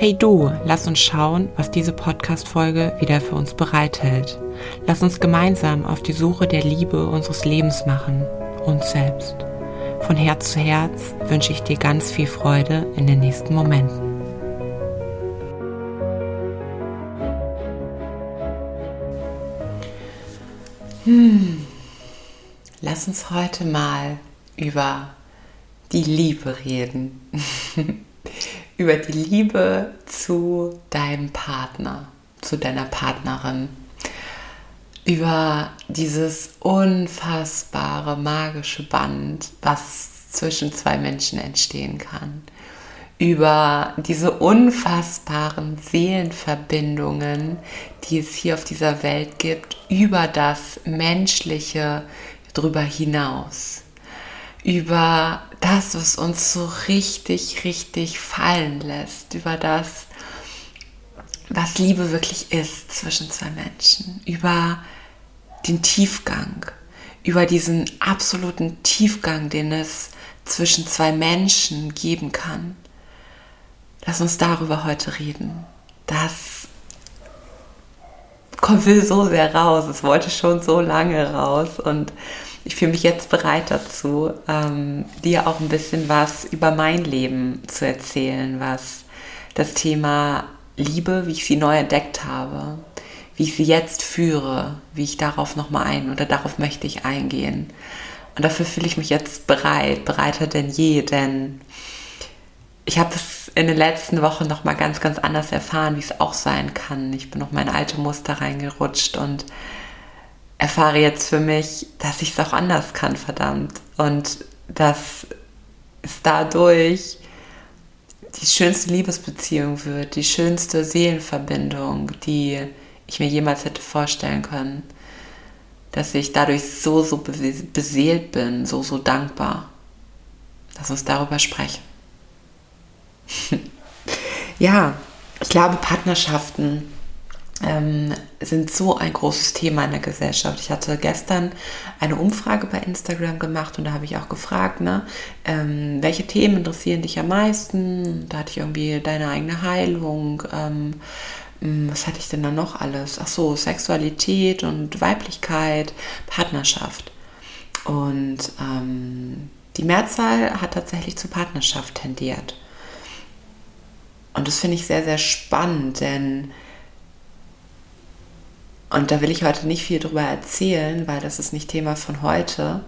Hey du, lass uns schauen, was diese Podcast-Folge wieder für uns bereithält. Lass uns gemeinsam auf die Suche der Liebe unseres Lebens machen, uns selbst. Von Herz zu Herz wünsche ich dir ganz viel Freude in den nächsten Momenten. Hm. Lass uns heute mal über die Liebe reden. über die Liebe zu deinem Partner, zu deiner Partnerin, über dieses unfassbare magische Band, was zwischen zwei Menschen entstehen kann, über diese unfassbaren Seelenverbindungen, die es hier auf dieser Welt gibt, über das Menschliche drüber hinaus über das, was uns so richtig, richtig fallen lässt, über das, was Liebe wirklich ist zwischen zwei Menschen, über den Tiefgang, über diesen absoluten Tiefgang, den es zwischen zwei Menschen geben kann. Lass uns darüber heute reden. Das will so sehr raus. Es wollte schon so lange raus und ich fühle mich jetzt bereit dazu, ähm, dir auch ein bisschen was über mein Leben zu erzählen, was das Thema Liebe, wie ich sie neu entdeckt habe, wie ich sie jetzt führe, wie ich darauf nochmal ein oder darauf möchte ich eingehen. Und dafür fühle ich mich jetzt bereit, bereiter denn je, denn ich habe es in den letzten Wochen nochmal ganz, ganz anders erfahren, wie es auch sein kann. Ich bin noch meine alte Muster reingerutscht und erfahre jetzt für mich, dass ich es auch anders kann, verdammt. Und dass es dadurch die schönste Liebesbeziehung wird, die schönste Seelenverbindung, die ich mir jemals hätte vorstellen können. Dass ich dadurch so, so beseelt bin, so, so dankbar. Lass uns darüber sprechen. ja, ich glaube, Partnerschaften ähm, sind so ein großes Thema in der Gesellschaft. Ich hatte gestern eine Umfrage bei Instagram gemacht und da habe ich auch gefragt, ne, ähm, welche Themen interessieren dich am meisten? Da hatte ich irgendwie deine eigene Heilung. Ähm, hm, was hatte ich denn da noch alles? Ach so, Sexualität und Weiblichkeit, Partnerschaft. Und ähm, die Mehrzahl hat tatsächlich zur Partnerschaft tendiert. Und das finde ich sehr, sehr spannend, denn und da will ich heute nicht viel drüber erzählen, weil das ist nicht Thema von heute.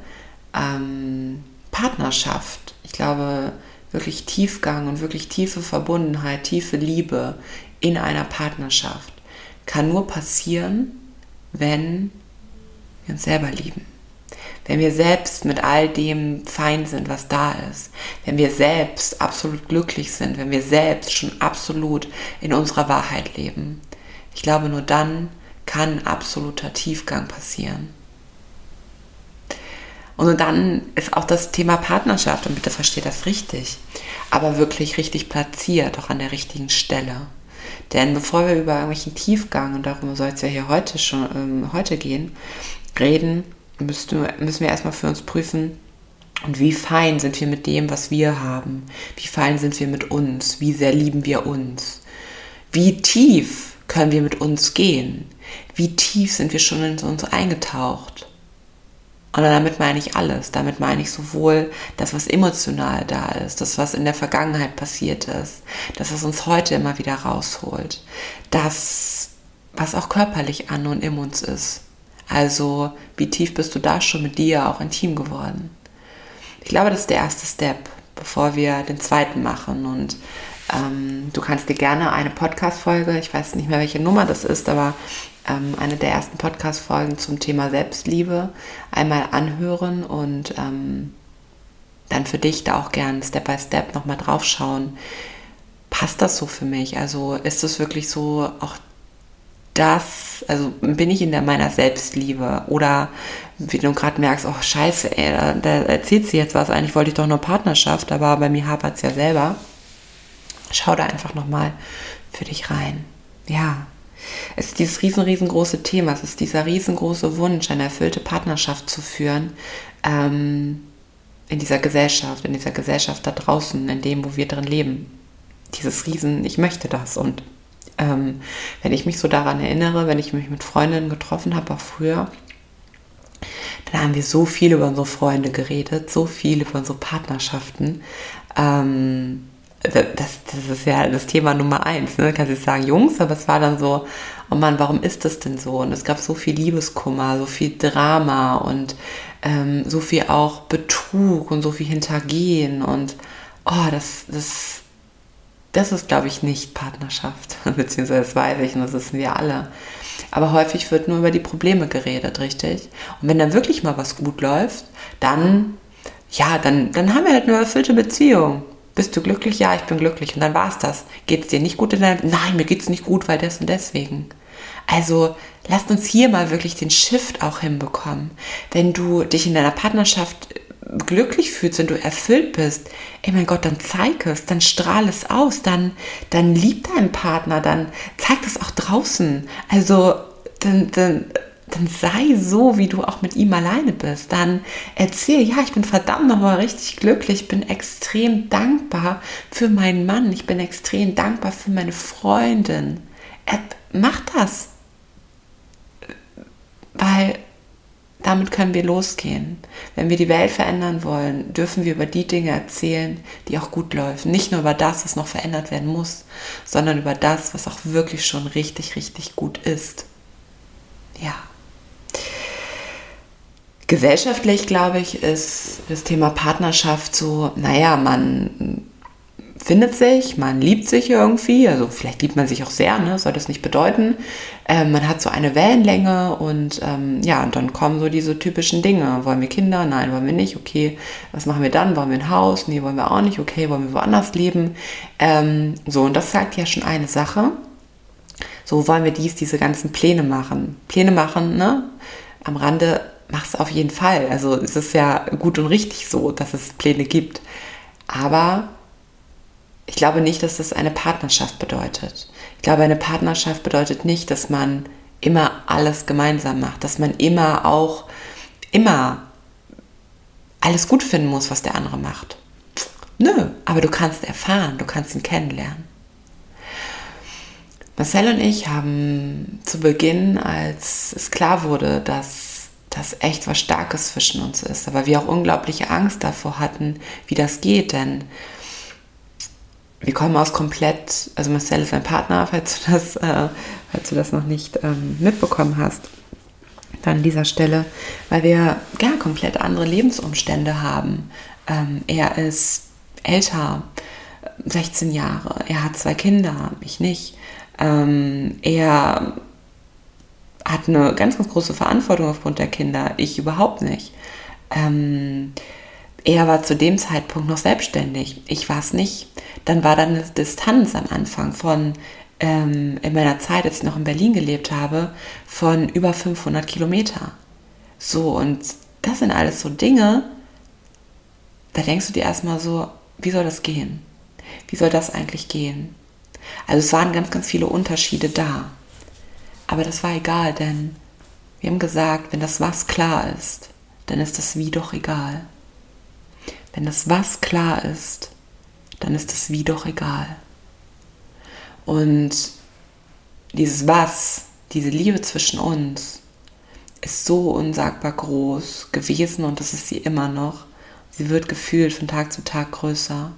Ähm, Partnerschaft. Ich glaube, wirklich Tiefgang und wirklich tiefe Verbundenheit, tiefe Liebe in einer Partnerschaft kann nur passieren, wenn wir uns selber lieben. Wenn wir selbst mit all dem fein sind, was da ist. Wenn wir selbst absolut glücklich sind. Wenn wir selbst schon absolut in unserer Wahrheit leben. Ich glaube, nur dann kann absoluter Tiefgang passieren. Und dann ist auch das Thema Partnerschaft, und bitte versteht das richtig, aber wirklich richtig platziert, auch an der richtigen Stelle. Denn bevor wir über irgendwelchen Tiefgang, und darum soll es ja hier heute schon ähm, heute gehen, reden, müssen, müssen wir erstmal für uns prüfen, und wie fein sind wir mit dem, was wir haben? Wie fein sind wir mit uns? Wie sehr lieben wir uns? Wie tief können wir mit uns gehen? Wie tief sind wir schon in uns eingetaucht. Und damit meine ich alles. Damit meine ich sowohl das, was emotional da ist, das, was in der Vergangenheit passiert ist, das, was uns heute immer wieder rausholt, das, was auch körperlich an und in uns ist. Also, wie tief bist du da schon mit dir auch intim geworden? Ich glaube, das ist der erste Step, bevor wir den zweiten machen. Und ähm, du kannst dir gerne eine Podcast-Folge, ich weiß nicht mehr, welche Nummer das ist, aber ähm, eine der ersten Podcast-Folgen zum Thema Selbstliebe einmal anhören und ähm, dann für dich da auch gern Step by Step nochmal drauf schauen. Passt das so für mich? Also ist es wirklich so auch das, also bin ich in der meiner Selbstliebe oder wie du gerade merkst, oh scheiße, ey, da, da erzählt sie jetzt was, eigentlich wollte ich doch nur Partnerschaft, aber bei mir hapert es ja selber. Schau da einfach nochmal für dich rein. Ja, es ist dieses riesen, riesengroße Thema, es ist dieser riesengroße Wunsch, eine erfüllte Partnerschaft zu führen ähm, in dieser Gesellschaft, in dieser Gesellschaft da draußen, in dem, wo wir drin leben. dieses Riesen, ich möchte das. Und ähm, wenn ich mich so daran erinnere, wenn ich mich mit Freundinnen getroffen habe, auch früher, dann haben wir so viel über unsere Freunde geredet, so viel über unsere Partnerschaften. Ähm, das, das ist ja das Thema Nummer eins. Ne? Kannst du sagen, Jungs, aber es war dann so, oh Mann, warum ist das denn so? Und es gab so viel Liebeskummer, so viel Drama und ähm, so viel auch Betrug und so viel Hintergehen. Und oh, das, das, das ist, glaube ich, nicht Partnerschaft. Beziehungsweise das weiß ich und das wissen wir alle. Aber häufig wird nur über die Probleme geredet, richtig? Und wenn dann wirklich mal was gut läuft, dann, ja, dann, dann haben wir halt eine erfüllte Beziehung. Bist du glücklich? Ja, ich bin glücklich. Und dann war es das. Geht es dir nicht gut in deinem Nein, mir geht es nicht gut, weil das und deswegen. Also lasst uns hier mal wirklich den Shift auch hinbekommen. Wenn du dich in deiner Partnerschaft glücklich fühlst, wenn du erfüllt bist, ey mein Gott, dann zeig es, dann strahl es aus, dann, dann lieb deinen Partner, dann zeig es auch draußen. Also dann, dann, dann sei so, wie du auch mit ihm alleine bist. Dann erzähl, ja, ich bin verdammt nochmal richtig glücklich, ich bin extrem dankbar für meinen Mann, ich bin extrem dankbar für meine Freundin. Er, mach das. Weil damit können wir losgehen. Wenn wir die Welt verändern wollen, dürfen wir über die Dinge erzählen, die auch gut laufen. Nicht nur über das, was noch verändert werden muss, sondern über das, was auch wirklich schon richtig, richtig gut ist. Ja. Gesellschaftlich, glaube ich, ist das Thema Partnerschaft so, naja, man findet sich, man liebt sich irgendwie, also vielleicht liebt man sich auch sehr, ne? soll das nicht bedeuten. Ähm, man hat so eine Wellenlänge und ähm, ja, und dann kommen so diese typischen Dinge. Wollen wir Kinder? Nein, wollen wir nicht. Okay, was machen wir dann? Wollen wir ein Haus? Nee, wollen wir auch nicht. Okay, wollen wir woanders leben? Ähm, so, und das sagt ja schon eine Sache. So wollen wir dies, diese ganzen Pläne machen. Pläne machen, ne? Am Rande mach's auf jeden Fall. Also es ist ja gut und richtig so, dass es Pläne gibt. Aber ich glaube nicht, dass das eine Partnerschaft bedeutet. Ich glaube, eine Partnerschaft bedeutet nicht, dass man immer alles gemeinsam macht, dass man immer auch, immer alles gut finden muss, was der andere macht. Nö, aber du kannst erfahren, du kannst ihn kennenlernen. Marcel und ich haben zu Beginn, als es klar wurde, dass das echt was Starkes zwischen uns ist, aber wir auch unglaubliche Angst davor hatten, wie das geht, denn wir kommen aus komplett, also Marcel ist mein Partner, falls du das, äh, falls du das noch nicht ähm, mitbekommen hast, dann an dieser Stelle, weil wir ja komplett andere Lebensumstände haben. Ähm, er ist älter, 16 Jahre, er hat zwei Kinder, ich nicht. Ähm, er hat eine ganz, ganz große Verantwortung aufgrund der Kinder, ich überhaupt nicht. Ähm, er war zu dem Zeitpunkt noch selbstständig, ich war es nicht dann war da eine Distanz am Anfang von, ähm, in meiner Zeit, als ich noch in Berlin gelebt habe, von über 500 Kilometer. So, und das sind alles so Dinge, da denkst du dir erstmal so, wie soll das gehen? Wie soll das eigentlich gehen? Also es waren ganz, ganz viele Unterschiede da. Aber das war egal, denn wir haben gesagt, wenn das Was klar ist, dann ist das Wie doch egal. Wenn das Was klar ist, dann ist das Wie doch egal. Und dieses Was, diese Liebe zwischen uns, ist so unsagbar groß gewesen und das ist sie immer noch. Sie wird gefühlt von Tag zu Tag größer.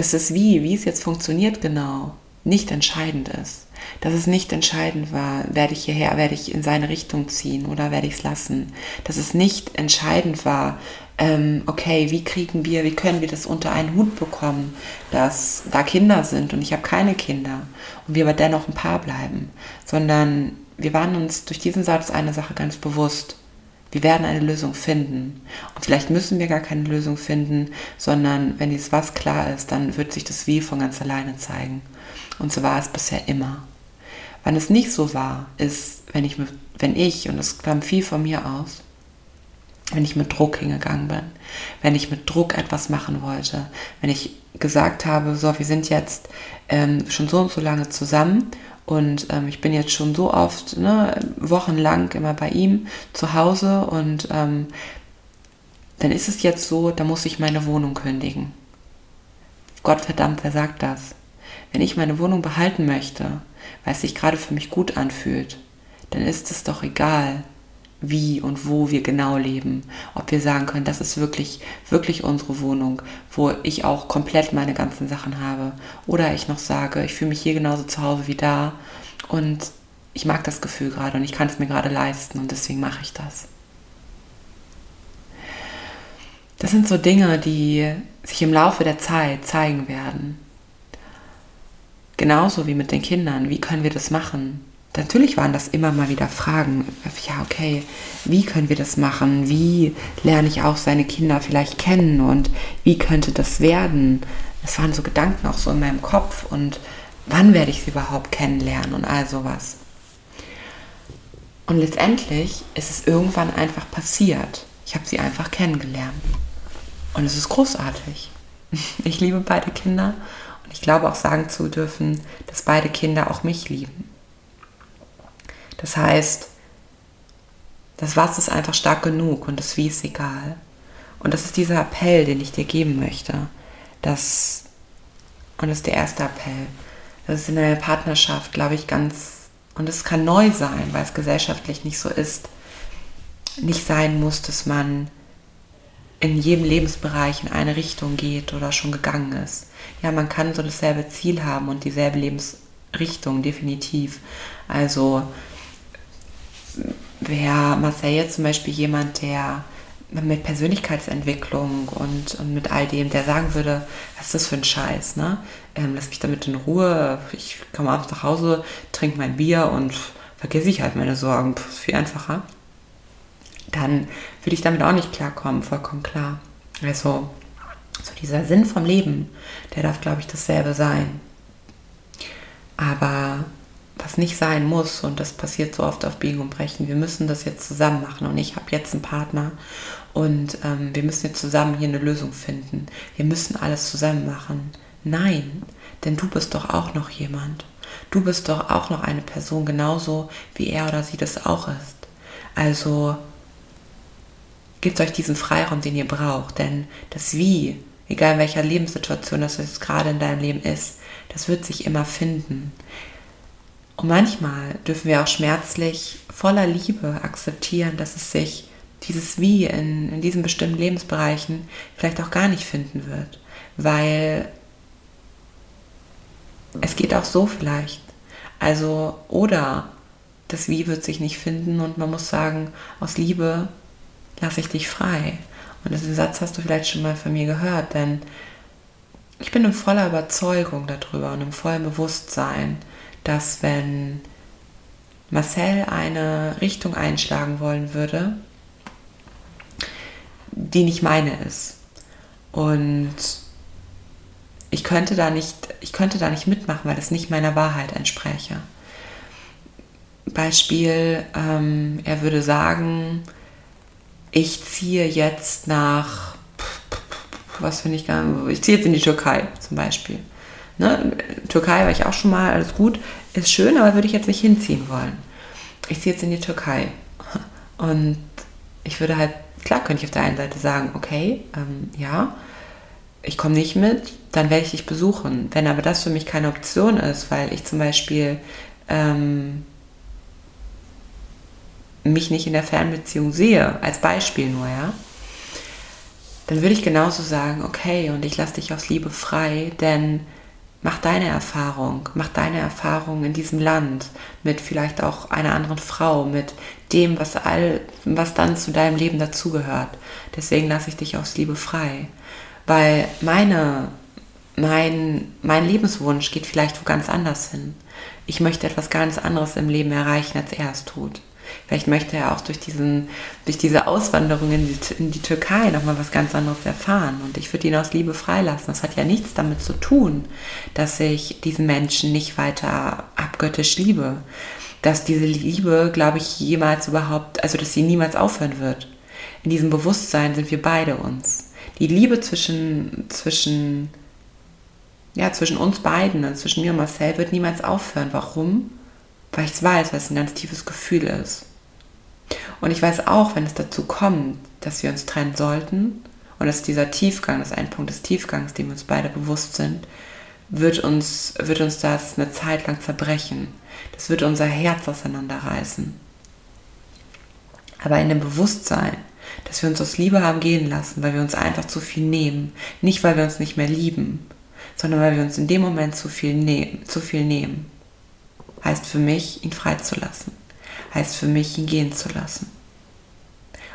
Das ist wie, wie es jetzt funktioniert genau, nicht entscheidend ist. Dass es nicht entscheidend war, werde ich hierher, werde ich in seine Richtung ziehen oder werde ich es lassen. Dass es nicht entscheidend war, ähm, okay, wie kriegen wir, wie können wir das unter einen Hut bekommen, dass da Kinder sind und ich habe keine Kinder und wir aber dennoch ein Paar bleiben, sondern wir waren uns durch diesen Satz eine Sache ganz bewusst. Wir werden eine Lösung finden. Und vielleicht müssen wir gar keine Lösung finden, sondern wenn dieses Was klar ist, dann wird sich das Wie von ganz alleine zeigen. Und so war es bisher immer. Wann es nicht so war, ist, wenn ich, wenn ich und das kam viel von mir aus, wenn ich mit Druck hingegangen bin, wenn ich mit Druck etwas machen wollte, wenn ich gesagt habe, so, wir sind jetzt ähm, schon so und so lange zusammen und ähm, ich bin jetzt schon so oft, ne, wochenlang immer bei ihm zu Hause und ähm, dann ist es jetzt so, da muss ich meine Wohnung kündigen. Gott verdammt, wer sagt das? Wenn ich meine Wohnung behalten möchte, weil es sich gerade für mich gut anfühlt, dann ist es doch egal, wie und wo wir genau leben. Ob wir sagen können, das ist wirklich, wirklich unsere Wohnung, wo ich auch komplett meine ganzen Sachen habe. Oder ich noch sage, ich fühle mich hier genauso zu Hause wie da und ich mag das Gefühl gerade und ich kann es mir gerade leisten und deswegen mache ich das. Das sind so Dinge, die sich im Laufe der Zeit zeigen werden. Genauso wie mit den Kindern. Wie können wir das machen? Natürlich waren das immer mal wieder Fragen. Ja, okay, wie können wir das machen? Wie lerne ich auch seine Kinder vielleicht kennen? Und wie könnte das werden? Es waren so Gedanken auch so in meinem Kopf. Und wann werde ich sie überhaupt kennenlernen? Und all sowas. Und letztendlich ist es irgendwann einfach passiert. Ich habe sie einfach kennengelernt. Und es ist großartig. Ich liebe beide Kinder und ich glaube auch sagen zu dürfen, dass beide Kinder auch mich lieben. Das heißt, das Was ist einfach stark genug und das Wie ist egal. Und das ist dieser Appell, den ich dir geben möchte. Das, und das ist der erste Appell. Das ist in einer Partnerschaft, glaube ich, ganz, und es kann neu sein, weil es gesellschaftlich nicht so ist, nicht sein muss, dass man in jedem Lebensbereich in eine Richtung geht oder schon gegangen ist. Ja, man kann so dasselbe Ziel haben und dieselbe Lebensrichtung, definitiv. Also wäre jetzt zum Beispiel jemand, der mit Persönlichkeitsentwicklung und, und mit all dem, der sagen würde, was ist das für ein Scheiß, ne? Ähm, lass mich damit in Ruhe, ich komme abends nach Hause, trinke mein Bier und vergesse ich halt meine Sorgen. Pff, viel einfacher dann würde ich damit auch nicht klarkommen, vollkommen klar. Also, so dieser Sinn vom Leben, der darf, glaube ich, dasselbe sein. Nicht sein muss, und das passiert so oft auf Biegen und Brechen, wir müssen das jetzt zusammen machen. Und ich habe jetzt einen Partner und ähm, wir müssen jetzt zusammen hier eine Lösung finden. Wir müssen alles zusammen machen. Nein, denn du bist doch auch noch jemand. Du bist doch auch noch eine Person, genauso wie er oder sie das auch ist. Also Gebt euch diesen Freiraum, den ihr braucht. Denn das Wie, egal in welcher Lebenssituation das jetzt gerade in deinem Leben ist, das wird sich immer finden. Und manchmal dürfen wir auch schmerzlich voller Liebe akzeptieren, dass es sich dieses Wie in, in diesen bestimmten Lebensbereichen vielleicht auch gar nicht finden wird. Weil es geht auch so vielleicht. Also, oder das Wie wird sich nicht finden und man muss sagen, aus Liebe lasse ich dich frei. Und diesen Satz hast du vielleicht schon mal von mir gehört, denn ich bin in voller Überzeugung darüber und im vollen Bewusstsein, dass wenn Marcel eine Richtung einschlagen wollen würde, die nicht meine ist. Und ich könnte da nicht, ich könnte da nicht mitmachen, weil es nicht meiner Wahrheit entspräche. Beispiel, ähm, er würde sagen, ich ziehe jetzt nach, was finde ich gar nicht, ich ziehe jetzt in die Türkei zum Beispiel. Ne? Türkei war ich auch schon mal, alles gut, ist schön, aber würde ich jetzt nicht hinziehen wollen. Ich ziehe jetzt in die Türkei. Und ich würde halt, klar könnte ich auf der einen Seite sagen, okay, ähm, ja, ich komme nicht mit, dann werde ich dich besuchen. Wenn aber das für mich keine Option ist, weil ich zum Beispiel ähm, mich nicht in der Fernbeziehung sehe, als Beispiel nur, ja, dann würde ich genauso sagen, okay, und ich lasse dich aus Liebe frei, denn mach deine Erfahrung, mach deine Erfahrung in diesem Land mit vielleicht auch einer anderen Frau, mit dem, was all, was dann zu deinem Leben dazugehört. Deswegen lasse ich dich aus Liebe frei, weil meine, mein, mein Lebenswunsch geht vielleicht wo ganz anders hin. Ich möchte etwas ganz anderes im Leben erreichen, als er es tut. Vielleicht möchte er auch durch, diesen, durch diese Auswanderung in die, in die Türkei nochmal was ganz anderes erfahren. Und ich würde ihn aus Liebe freilassen. Das hat ja nichts damit zu tun, dass ich diesen Menschen nicht weiter abgöttisch liebe. Dass diese Liebe, glaube ich, jemals überhaupt, also dass sie niemals aufhören wird. In diesem Bewusstsein sind wir beide uns. Die Liebe zwischen, zwischen, ja, zwischen uns beiden, also zwischen mir und Marcel, wird niemals aufhören. Warum? Weil ich es weiß, weil es ein ganz tiefes Gefühl ist. Und ich weiß auch, wenn es dazu kommt, dass wir uns trennen sollten und dass dieser Tiefgang, das ist ein Punkt des Tiefgangs, dem wir uns beide bewusst sind, wird uns, wird uns das eine Zeit lang zerbrechen. Das wird unser Herz auseinanderreißen. Aber in dem Bewusstsein, dass wir uns aus Liebe haben gehen lassen, weil wir uns einfach zu viel nehmen, nicht weil wir uns nicht mehr lieben, sondern weil wir uns in dem Moment zu viel nehmen, zu viel nehmen, heißt für mich, ihn freizulassen, heißt für mich, ihn gehen zu lassen.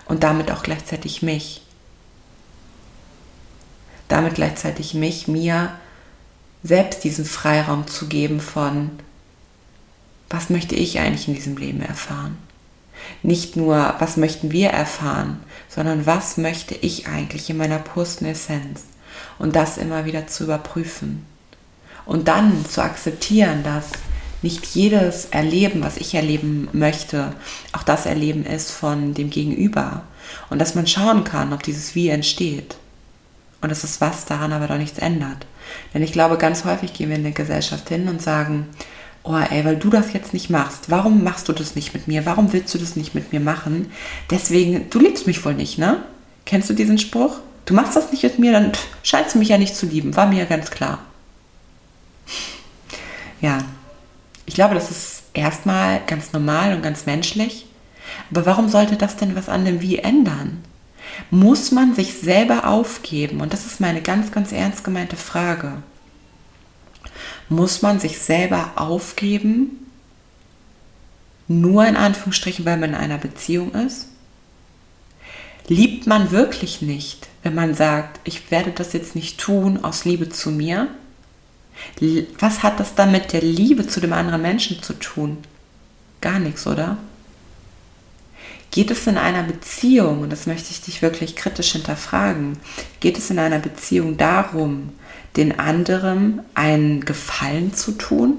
Und damit auch gleichzeitig mich. Damit gleichzeitig mich, mir selbst diesen Freiraum zu geben von, was möchte ich eigentlich in diesem Leben erfahren? Nicht nur, was möchten wir erfahren, sondern was möchte ich eigentlich in meiner pursten Essenz? Und das immer wieder zu überprüfen. Und dann zu akzeptieren, dass nicht jedes Erleben, was ich erleben möchte, auch das Erleben ist von dem Gegenüber. Und dass man schauen kann, ob dieses Wie entsteht. Und dass das Was daran aber doch nichts ändert. Denn ich glaube, ganz häufig gehen wir in der Gesellschaft hin und sagen, oh ey, weil du das jetzt nicht machst, warum machst du das nicht mit mir? Warum willst du das nicht mit mir machen? Deswegen, du liebst mich wohl nicht, ne? Kennst du diesen Spruch? Du machst das nicht mit mir, dann scheinst du mich ja nicht zu lieben. War mir ja ganz klar. Ja, ich glaube, das ist erstmal ganz normal und ganz menschlich. Aber warum sollte das denn was an dem Wie ändern? Muss man sich selber aufgeben? Und das ist meine ganz, ganz ernst gemeinte Frage. Muss man sich selber aufgeben, nur in Anführungsstrichen, weil man in einer Beziehung ist? Liebt man wirklich nicht, wenn man sagt, ich werde das jetzt nicht tun aus Liebe zu mir? Was hat das dann mit der Liebe zu dem anderen Menschen zu tun? Gar nichts, oder? Geht es in einer Beziehung, und das möchte ich dich wirklich kritisch hinterfragen, geht es in einer Beziehung darum, den anderen einen Gefallen zu tun?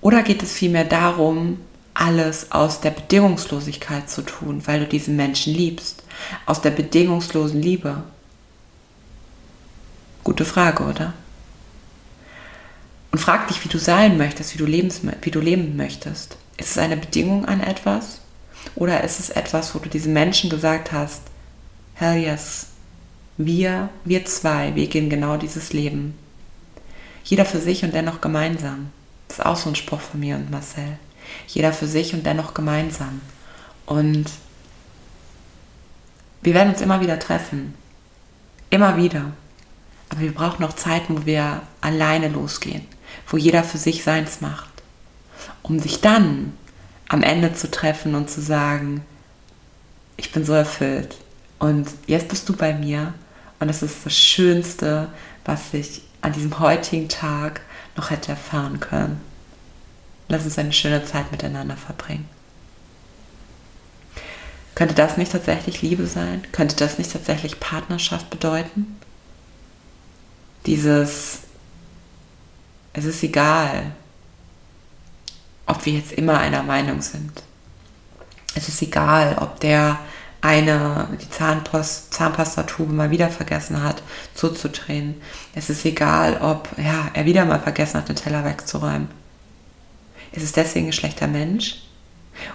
Oder geht es vielmehr darum, alles aus der Bedingungslosigkeit zu tun, weil du diesen Menschen liebst? Aus der bedingungslosen Liebe. Gute Frage, oder? Und frag dich, wie du sein möchtest, wie du, lebens, wie du leben möchtest. Ist es eine Bedingung an etwas? Oder ist es etwas, wo du diesen Menschen gesagt hast, hell yes, wir, wir zwei, wir gehen genau dieses Leben. Jeder für sich und dennoch gemeinsam. Das ist auch so ein Spruch von mir und Marcel. Jeder für sich und dennoch gemeinsam. Und wir werden uns immer wieder treffen. Immer wieder. Aber wir brauchen noch Zeiten, wo wir alleine losgehen, wo jeder für sich seins macht, um sich dann am Ende zu treffen und zu sagen, ich bin so erfüllt und jetzt bist du bei mir und das ist das Schönste, was ich an diesem heutigen Tag noch hätte erfahren können. Lass uns eine schöne Zeit miteinander verbringen. Könnte das nicht tatsächlich Liebe sein? Könnte das nicht tatsächlich Partnerschaft bedeuten? Dieses, es ist egal, ob wir jetzt immer einer Meinung sind. Es ist egal, ob der eine die Zahnpost, Zahnpastatube mal wieder vergessen hat zuzudrehen. Es ist egal, ob ja, er wieder mal vergessen hat, den Teller wegzuräumen. Ist es deswegen ein schlechter Mensch?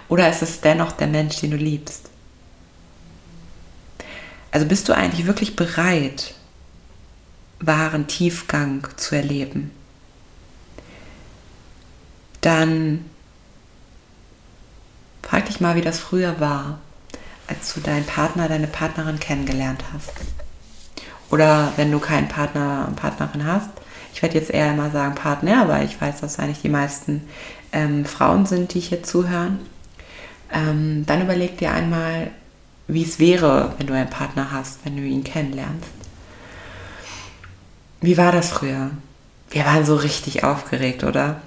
Oder ist es dennoch der Mensch, den du liebst? Also bist du eigentlich wirklich bereit, wahren Tiefgang zu erleben? Dann frag dich mal, wie das früher war als du deinen Partner, deine Partnerin kennengelernt hast. Oder wenn du keinen Partner und Partnerin hast. Ich werde jetzt eher immer sagen Partner, aber ich weiß, dass eigentlich die meisten ähm, Frauen sind, die hier zuhören. Ähm, dann überleg dir einmal, wie es wäre, wenn du einen Partner hast, wenn du ihn kennenlernst. Wie war das früher? Wir waren so richtig aufgeregt, oder?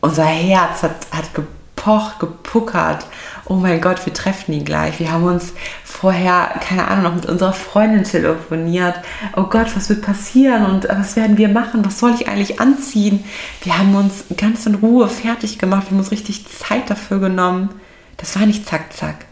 Unser Herz hat, hat gepocht, gepuckert oh mein Gott, wir treffen ihn gleich. Wir haben uns vorher, keine Ahnung, noch mit unserer Freundin telefoniert. Oh Gott, was wird passieren und was werden wir machen? Was soll ich eigentlich anziehen? Wir haben uns ganz in Ruhe fertig gemacht. Wir haben uns richtig Zeit dafür genommen. Das war nicht zack, zack.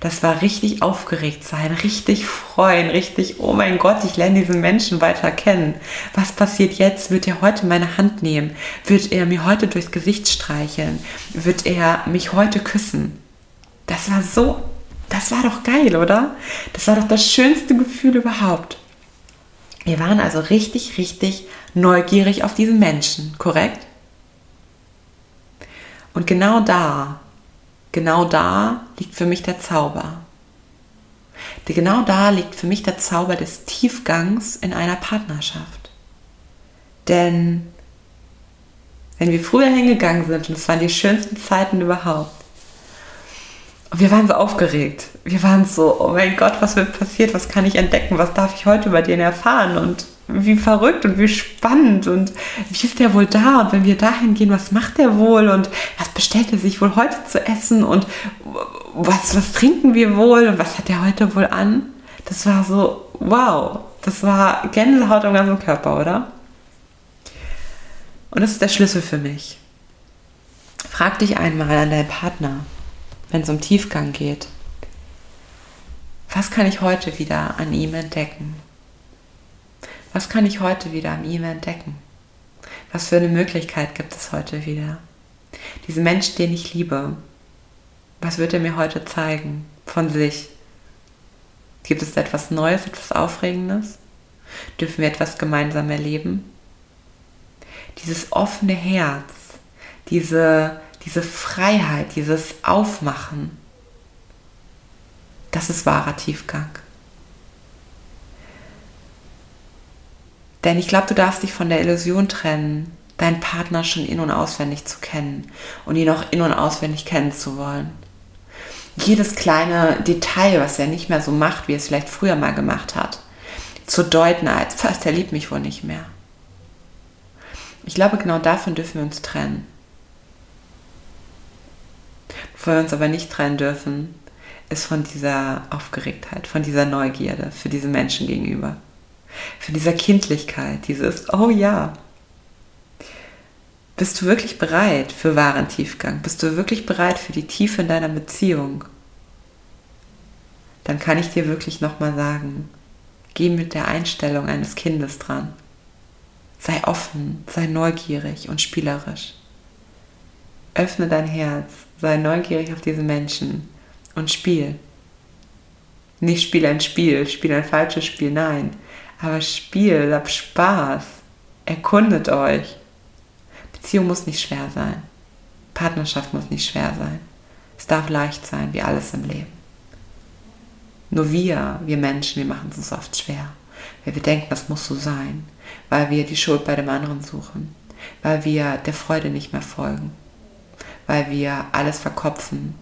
Das war richtig aufgeregt sein, richtig freuen, richtig, oh mein Gott, ich lerne diesen Menschen weiter kennen. Was passiert jetzt? Wird er heute meine Hand nehmen? Wird er mir heute durchs Gesicht streicheln? Wird er mich heute küssen? Das war so Das war doch geil, oder? Das war doch das schönste Gefühl überhaupt. Wir waren also richtig, richtig neugierig auf diesen Menschen, korrekt? Und genau da, genau da liegt für mich der Zauber. Genau da liegt für mich der Zauber des Tiefgangs in einer Partnerschaft. Denn wenn wir früher hingegangen sind, und es waren die schönsten Zeiten überhaupt, und wir waren so aufgeregt. Wir waren so, oh mein Gott, was wird passiert? Was kann ich entdecken? Was darf ich heute über den erfahren? Und wie verrückt und wie spannend und wie ist der wohl da? Und wenn wir dahin gehen, was macht der wohl? Und was bestellt er sich wohl heute zu essen? Und was, was trinken wir wohl? Und was hat der heute wohl an? Das war so, wow. Das war Gänsehaut am ganzen Körper, oder? Und das ist der Schlüssel für mich. Frag dich einmal an deinen Partner, wenn es um Tiefgang geht. Was kann ich heute wieder an ihm entdecken? Was kann ich heute wieder an ihm entdecken? Was für eine Möglichkeit gibt es heute wieder? Diesen Mensch, den ich liebe, was wird er mir heute zeigen von sich? Gibt es etwas Neues, etwas Aufregendes? Dürfen wir etwas gemeinsam erleben? Dieses offene Herz, diese, diese Freiheit, dieses Aufmachen, das ist wahrer Tiefgang. Denn ich glaube, du darfst dich von der Illusion trennen, deinen Partner schon in- und auswendig zu kennen und ihn auch in- und auswendig kennen zu wollen. Jedes kleine Detail, was er nicht mehr so macht, wie er es vielleicht früher mal gemacht hat, zu deuten als, fast er liebt mich wohl nicht mehr. Ich glaube, genau davon dürfen wir uns trennen. Bevor wir uns aber nicht trennen dürfen, ist von dieser Aufgeregtheit, von dieser Neugierde für diese Menschen gegenüber für diese Kindlichkeit, dieses, oh ja. Bist du wirklich bereit für wahren Tiefgang? Bist du wirklich bereit für die Tiefe in deiner Beziehung? Dann kann ich dir wirklich nochmal sagen, geh mit der Einstellung eines Kindes dran. Sei offen, sei neugierig und spielerisch. Öffne dein Herz, sei neugierig auf diese Menschen und spiel. Nicht spiel ein Spiel, spiel ein falsches Spiel, nein. Aber spielt, habt Spaß, erkundet euch. Beziehung muss nicht schwer sein. Partnerschaft muss nicht schwer sein. Es darf leicht sein, wie alles im Leben. Nur wir, wir Menschen, wir machen es uns oft schwer, weil wir denken, das muss so sein, weil wir die Schuld bei dem anderen suchen, weil wir der Freude nicht mehr folgen, weil wir alles verkopfen,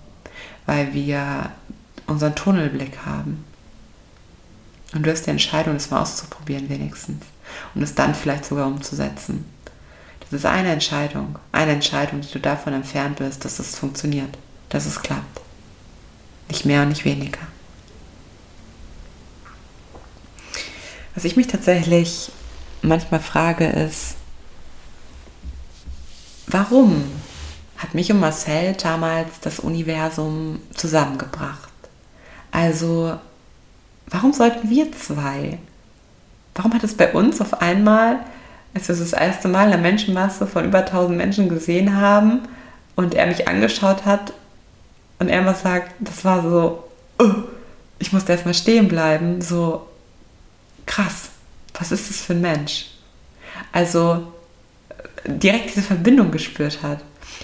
weil wir unseren Tunnelblick haben. Und du hast die Entscheidung, das mal auszuprobieren wenigstens. Und es dann vielleicht sogar umzusetzen. Das ist eine Entscheidung. Eine Entscheidung, die du davon entfernt bist, dass es funktioniert. Dass es klappt. Nicht mehr und nicht weniger. Was ich mich tatsächlich manchmal frage ist, warum hat mich und Marcel damals das Universum zusammengebracht? Also warum sollten wir zwei? Warum hat es bei uns auf einmal, als wir das erste Mal eine Menschenmasse von über 1000 Menschen gesehen haben und er mich angeschaut hat und er was sagt, das war so, oh, ich musste erstmal stehen bleiben, so krass, was ist das für ein Mensch? Also direkt diese Verbindung gespürt hat.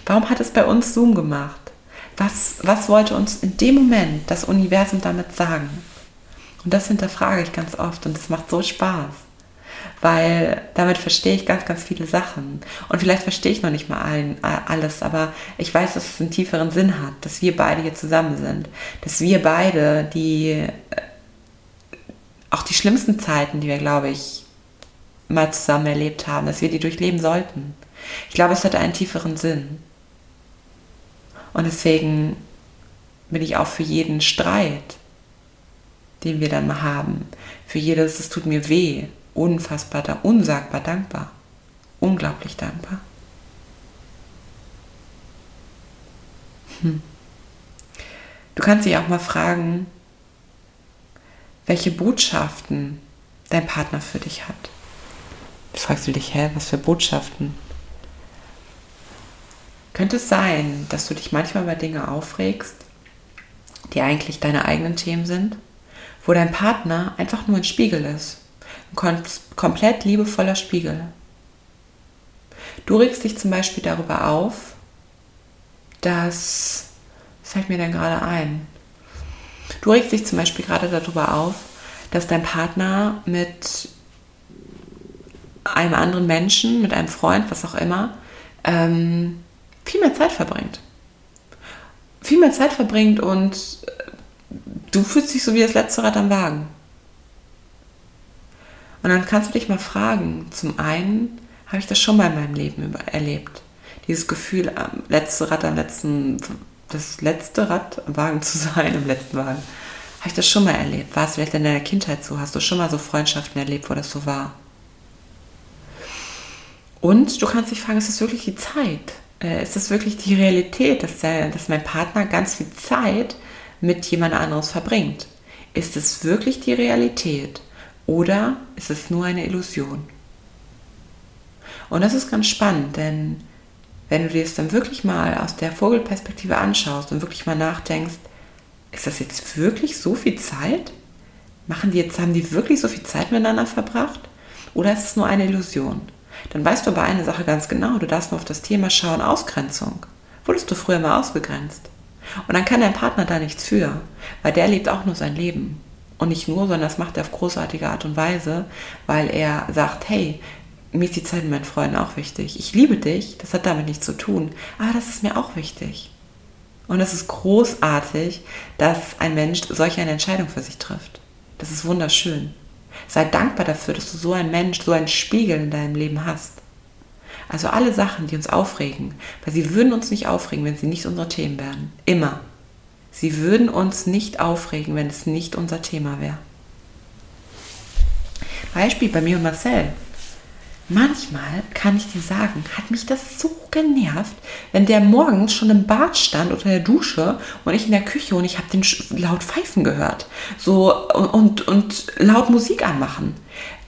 Warum hat es bei uns Zoom gemacht? Was, was wollte uns in dem Moment das Universum damit sagen? Und das hinterfrage ich ganz oft und es macht so Spaß, weil damit verstehe ich ganz, ganz viele Sachen. Und vielleicht verstehe ich noch nicht mal allen, alles, aber ich weiß, dass es einen tieferen Sinn hat, dass wir beide hier zusammen sind, dass wir beide die, äh, auch die schlimmsten Zeiten, die wir, glaube ich, mal zusammen erlebt haben, dass wir die durchleben sollten. Ich glaube, es hat einen tieferen Sinn. Und deswegen bin ich auch für jeden Streit den wir dann haben. Für jedes, es tut mir weh, unfassbar, da, unsagbar dankbar. Unglaublich dankbar. Hm. Du kannst dich auch mal fragen, welche Botschaften dein Partner für dich hat. Jetzt fragst du dich, hä, was für Botschaften? Könnte es sein, dass du dich manchmal über Dinge aufregst, die eigentlich deine eigenen Themen sind, wo dein Partner einfach nur ein Spiegel ist. Ein komplett liebevoller Spiegel. Du regst dich zum Beispiel darüber auf, dass, was fällt mir denn gerade ein? Du regst dich zum Beispiel gerade darüber auf, dass dein Partner mit einem anderen Menschen, mit einem Freund, was auch immer, ähm, viel mehr Zeit verbringt. Viel mehr Zeit verbringt und du fühlst dich so wie das letzte Rad am Wagen. Und dann kannst du dich mal fragen, zum einen habe ich das schon mal in meinem Leben erlebt. Dieses Gefühl, am letzte Rad am letzten, das letzte Rad am Wagen zu sein, im letzten Wagen. Habe ich das schon mal erlebt? War es vielleicht in deiner Kindheit so? Hast du schon mal so Freundschaften erlebt, wo das so war? Und du kannst dich fragen, ist das wirklich die Zeit? Äh, ist das wirklich die Realität, dass, der, dass mein Partner ganz viel Zeit mit jemand anderes verbringt? Ist es wirklich die Realität oder ist es nur eine Illusion? Und das ist ganz spannend, denn wenn du dir es dann wirklich mal aus der Vogelperspektive anschaust und wirklich mal nachdenkst, ist das jetzt wirklich so viel Zeit? Machen die jetzt, haben die wirklich so viel Zeit miteinander verbracht? Oder ist es nur eine Illusion? dann weißt du aber eine Sache ganz genau, du darfst nur auf das Thema schauen, Ausgrenzung. Wurdest du früher mal ausgegrenzt? Und dann kann dein Partner da nichts für, weil der lebt auch nur sein Leben. Und nicht nur, sondern das macht er auf großartige Art und Weise, weil er sagt, hey, mir ist die Zeit mit meinen Freunden auch wichtig. Ich liebe dich, das hat damit nichts zu tun, aber das ist mir auch wichtig. Und es ist großartig, dass ein Mensch solch eine Entscheidung für sich trifft. Das ist wunderschön. Sei dankbar dafür, dass du so einen Mensch, so einen Spiegel in deinem Leben hast. Also alle Sachen, die uns aufregen, weil sie würden uns nicht aufregen, wenn sie nicht unsere Themen wären. Immer. Sie würden uns nicht aufregen, wenn es nicht unser Thema wäre. Beispiel bei mir und Marcel. Manchmal kann ich dir sagen, hat mich das so genervt, wenn der morgens schon im Bad stand oder in der Dusche und ich in der Küche und ich habe den laut pfeifen gehört. So und, und laut Musik anmachen.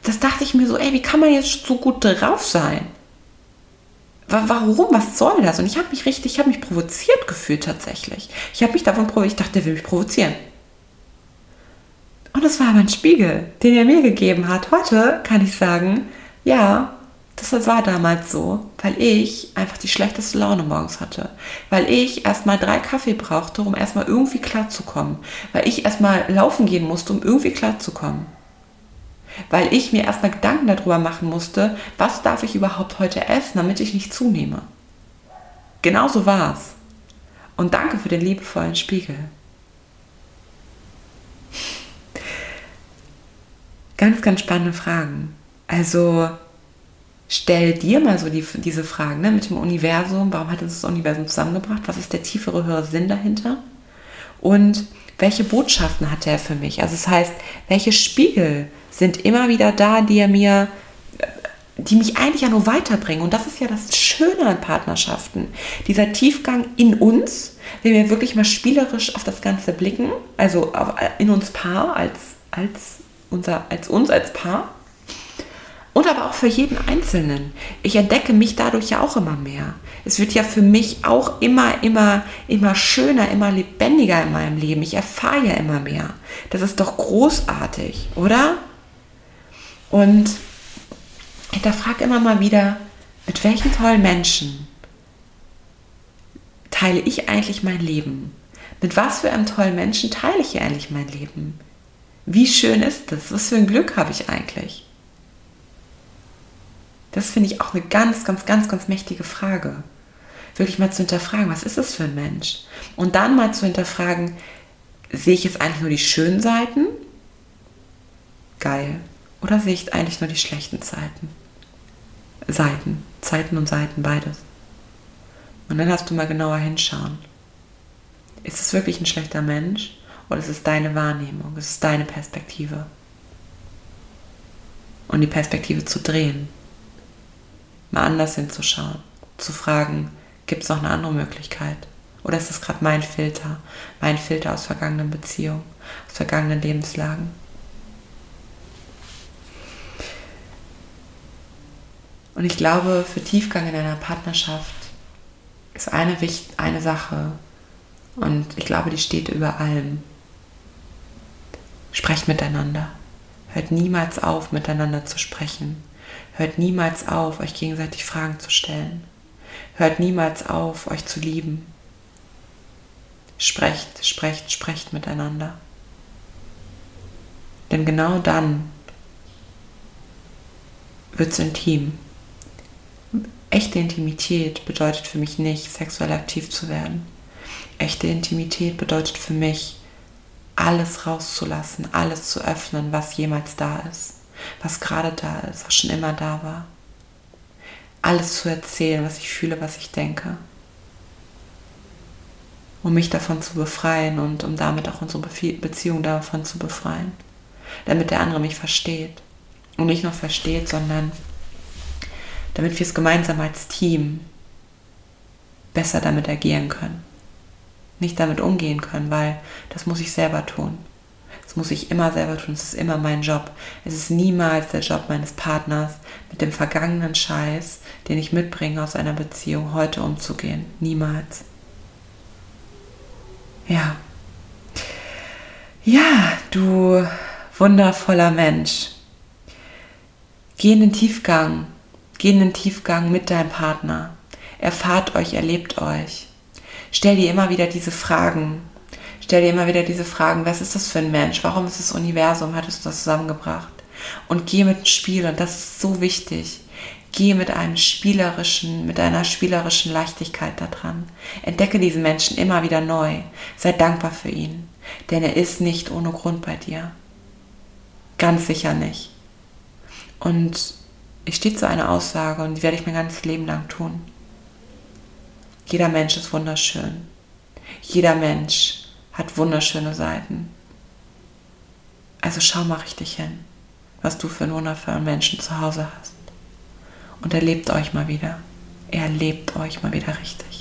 Das dachte ich mir so, ey, wie kann man jetzt so gut drauf sein? Warum? Was soll das? Und ich habe mich richtig, ich habe mich provoziert gefühlt tatsächlich. Ich habe mich davon provoziert, ich dachte, der will mich provozieren. Und das war aber ein Spiegel, den er mir gegeben hat. Heute kann ich sagen, ja, das war damals so, weil ich einfach die schlechteste Laune morgens hatte. Weil ich erstmal drei Kaffee brauchte, um erstmal irgendwie klarzukommen. Weil ich erstmal laufen gehen musste, um irgendwie klarzukommen. Weil ich mir erstmal Gedanken darüber machen musste, was darf ich überhaupt heute essen, damit ich nicht zunehme. Genauso war es. Und danke für den liebevollen Spiegel. Ganz, ganz spannende Fragen. Also stell dir mal so die, diese Fragen ne, mit dem Universum. Warum hat uns das Universum zusammengebracht? Was ist der tiefere, höhere Sinn dahinter? Und welche Botschaften hat er für mich? Also das heißt, welche Spiegel sind immer wieder da, die er mir, die mich eigentlich ja nur weiterbringen. Und das ist ja das Schöne an Partnerschaften. Dieser Tiefgang in uns, wenn wir wirklich mal spielerisch auf das Ganze blicken, also in uns Paar als, als, unser, als uns als Paar und aber auch für jeden Einzelnen. Ich entdecke mich dadurch ja auch immer mehr. Es wird ja für mich auch immer, immer, immer schöner, immer lebendiger in meinem Leben. Ich erfahre ja immer mehr. Das ist doch großartig, oder? Und ich hinterfrage immer mal wieder, mit welchen tollen Menschen teile ich eigentlich mein Leben? Mit was für einem tollen Menschen teile ich eigentlich mein Leben? Wie schön ist das? Was für ein Glück habe ich eigentlich? Das finde ich auch eine ganz, ganz, ganz, ganz mächtige Frage. Wirklich mal zu hinterfragen, was ist das für ein Mensch? Und dann mal zu hinterfragen, sehe ich jetzt eigentlich nur die schönen Seiten? Geil. Oder sehe ich eigentlich nur die schlechten Zeiten? Seiten. Zeiten und Seiten, beides. Und dann hast du mal genauer hinschauen. Ist es wirklich ein schlechter Mensch? Oder ist es deine Wahrnehmung? Ist es deine Perspektive? Und die Perspektive zu drehen mal anders hinzuschauen, zu fragen, gibt es noch eine andere Möglichkeit? Oder ist es gerade mein Filter, mein Filter aus vergangenen Beziehungen, aus vergangenen Lebenslagen? Und ich glaube, für Tiefgang in einer Partnerschaft ist eine, eine Sache Und ich glaube, die steht über allem. Sprecht miteinander. Hört niemals auf, miteinander zu sprechen. Hört niemals auf, euch gegenseitig Fragen zu stellen. Hört niemals auf, euch zu lieben. Sprecht, sprecht, sprecht miteinander. Denn genau dann wird es intim. Echte Intimität bedeutet für mich nicht, sexuell aktiv zu werden. Echte Intimität bedeutet für mich, alles rauszulassen, alles zu öffnen, was jemals da ist, was gerade da ist, was schon immer da war. Alles zu erzählen, was ich fühle, was ich denke. Um mich davon zu befreien und um damit auch unsere Beziehung davon zu befreien. Damit der andere mich versteht. Und nicht nur versteht, sondern damit wir es gemeinsam als Team besser damit agieren können nicht damit umgehen können, weil das muss ich selber tun. Das muss ich immer selber tun. Es ist immer mein Job. Es ist niemals der Job meines Partners, mit dem vergangenen Scheiß, den ich mitbringe aus einer Beziehung, heute umzugehen. Niemals. Ja. Ja, du wundervoller Mensch. Geh in den Tiefgang. Geh in den Tiefgang mit deinem Partner. Erfahrt euch, erlebt euch stell dir immer wieder diese Fragen. Stell dir immer wieder diese Fragen, was ist das für ein Mensch? Warum ist das Universum? Hat es das zusammengebracht? Und geh mit dem Spiel, und das ist so wichtig. Geh mit einem spielerischen, mit einer spielerischen Leichtigkeit da dran. Entdecke diesen Menschen immer wieder neu. Sei dankbar für ihn. Denn er ist nicht ohne Grund bei dir. Ganz sicher nicht. Und ich stehe zu einer Aussage und die werde ich mein ganzes Leben lang tun. Jeder Mensch ist wunderschön. Jeder Mensch hat wunderschöne Seiten. Also schau mal richtig hin, was du für einen wundervollen Menschen zu Hause hast. Und erlebt euch mal wieder. Erlebt euch mal wieder richtig.